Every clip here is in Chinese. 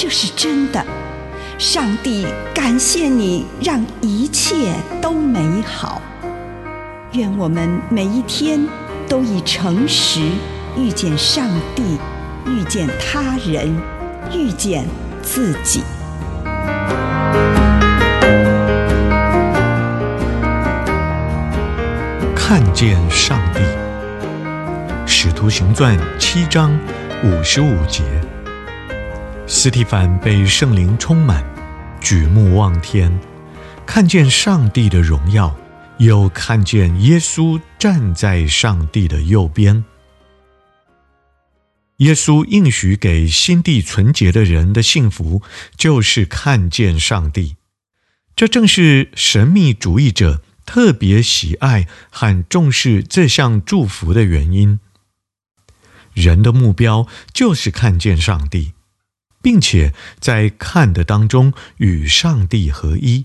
这是真的。上帝感谢你，让一切都美好。愿我们每一天都以诚实遇见上帝，遇见他人，遇见自己。看见上帝，《使徒行传》七章五十五节。斯蒂凡被圣灵充满，举目望天，看见上帝的荣耀，又看见耶稣站在上帝的右边。耶稣应许给心地纯洁的人的幸福，就是看见上帝。这正是神秘主义者。特别喜爱和重视这项祝福的原因，人的目标就是看见上帝，并且在看的当中与上帝合一。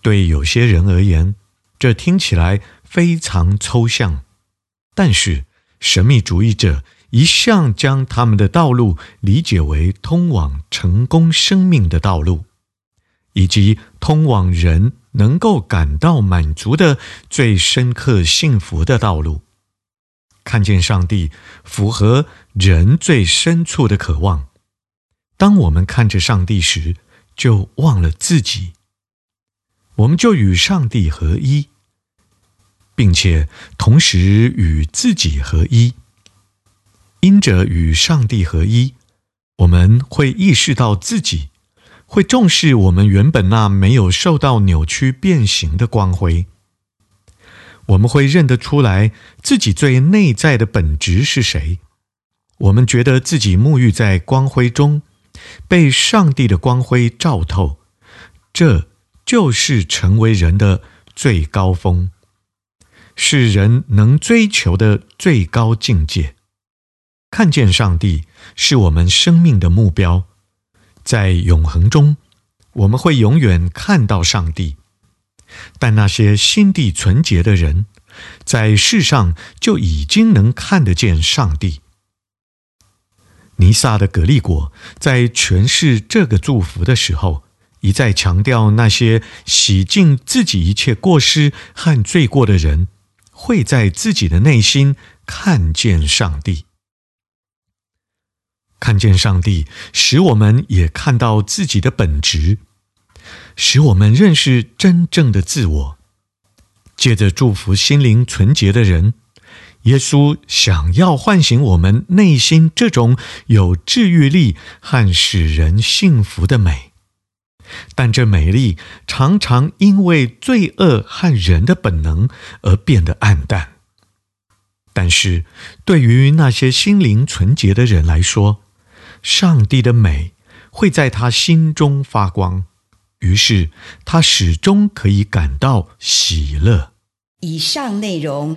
对有些人而言，这听起来非常抽象，但是神秘主义者一向将他们的道路理解为通往成功生命的道路，以及通往人。能够感到满足的最深刻幸福的道路，看见上帝符合人最深处的渴望。当我们看着上帝时，就忘了自己，我们就与上帝合一，并且同时与自己合一。因着与上帝合一，我们会意识到自己。会重视我们原本那没有受到扭曲变形的光辉。我们会认得出来自己最内在的本质是谁。我们觉得自己沐浴在光辉中，被上帝的光辉照透。这就是成为人的最高峰，是人能追求的最高境界。看见上帝是我们生命的目标。在永恒中，我们会永远看到上帝。但那些心地纯洁的人，在世上就已经能看得见上帝。尼撒的葛利果在诠释这个祝福的时候，一再强调那些洗净自己一切过失和罪过的人，会在自己的内心看见上帝。看见上帝，使我们也看到自己的本质，使我们认识真正的自我。借着祝福心灵纯洁的人，耶稣想要唤醒我们内心这种有治愈力和使人幸福的美。但这美丽常常因为罪恶和人的本能而变得暗淡。但是对于那些心灵纯洁的人来说，上帝的美会在他心中发光，于是他始终可以感到喜乐。以上内容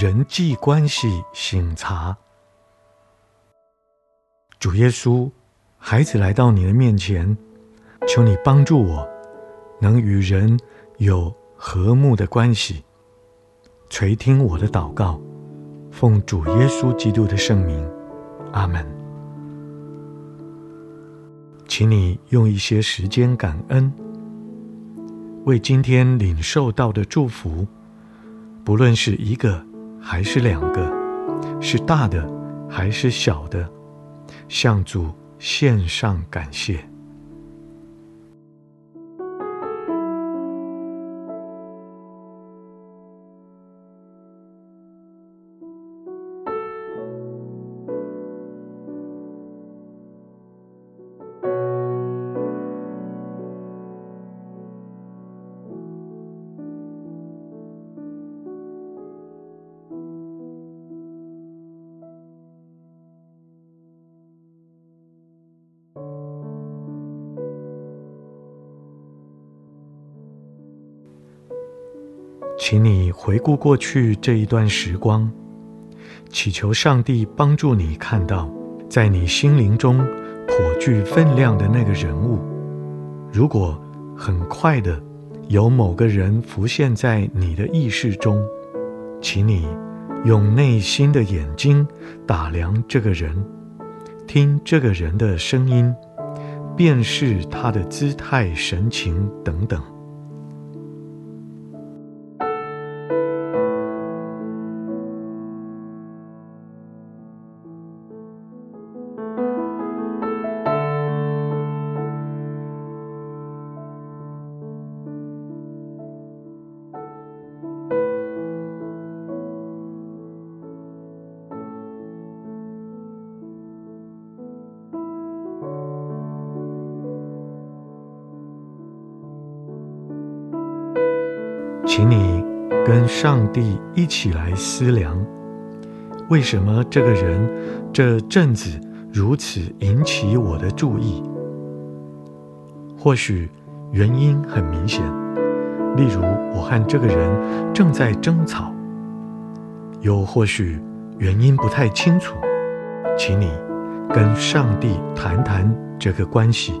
人际关系省察。主耶稣，孩子来到你的面前，求你帮助我，能与人有和睦的关系。垂听我的祷告，奉主耶稣基督的圣名，阿门。请你用一些时间感恩，为今天领受到的祝福，不论是一个还是两个，是大的还是小的。向主献上感谢。请你回顾过去这一段时光，祈求上帝帮助你看到，在你心灵中颇具分量的那个人物。如果很快的有某个人浮现在你的意识中，请你用内心的眼睛打量这个人，听这个人的声音，辨识他的姿态、神情等等。请你跟上帝一起来思量，为什么这个人这阵子如此引起我的注意？或许原因很明显，例如我和这个人正在争吵；又或许原因不太清楚，请你跟上帝谈谈这个关系。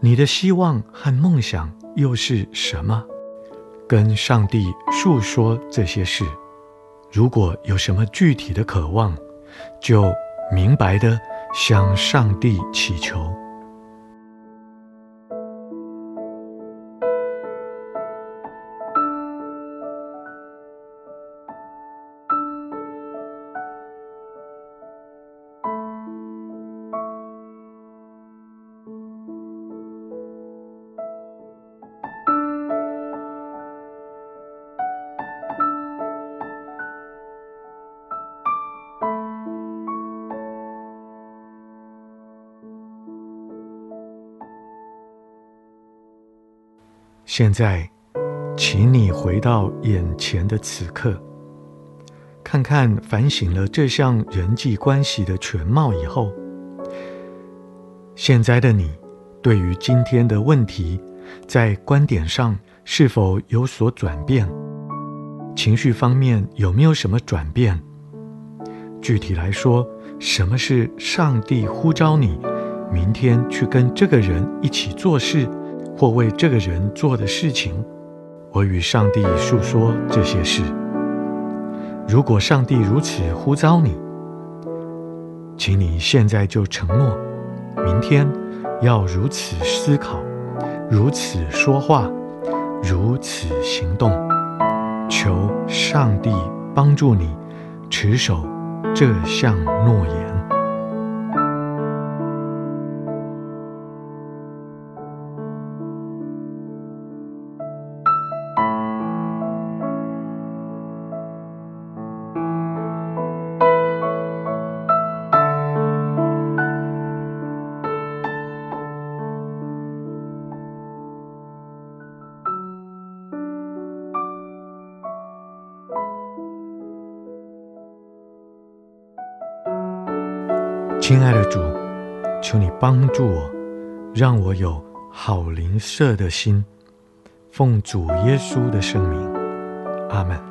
你的希望和梦想又是什么？跟上帝诉说这些事。如果有什么具体的渴望，就明白的向上帝祈求。现在，请你回到眼前的此刻，看看反省了这项人际关系的全貌以后，现在的你对于今天的问题，在观点上是否有所转变？情绪方面有没有什么转变？具体来说，什么是上帝呼召你明天去跟这个人一起做事？或为这个人做的事情，我与上帝述说这些事。如果上帝如此呼召你，请你现在就承诺，明天要如此思考，如此说话，如此行动，求上帝帮助你持守这项诺言。亲爱的主，求你帮助我，让我有好灵舍的心，奉主耶稣的圣名，阿门。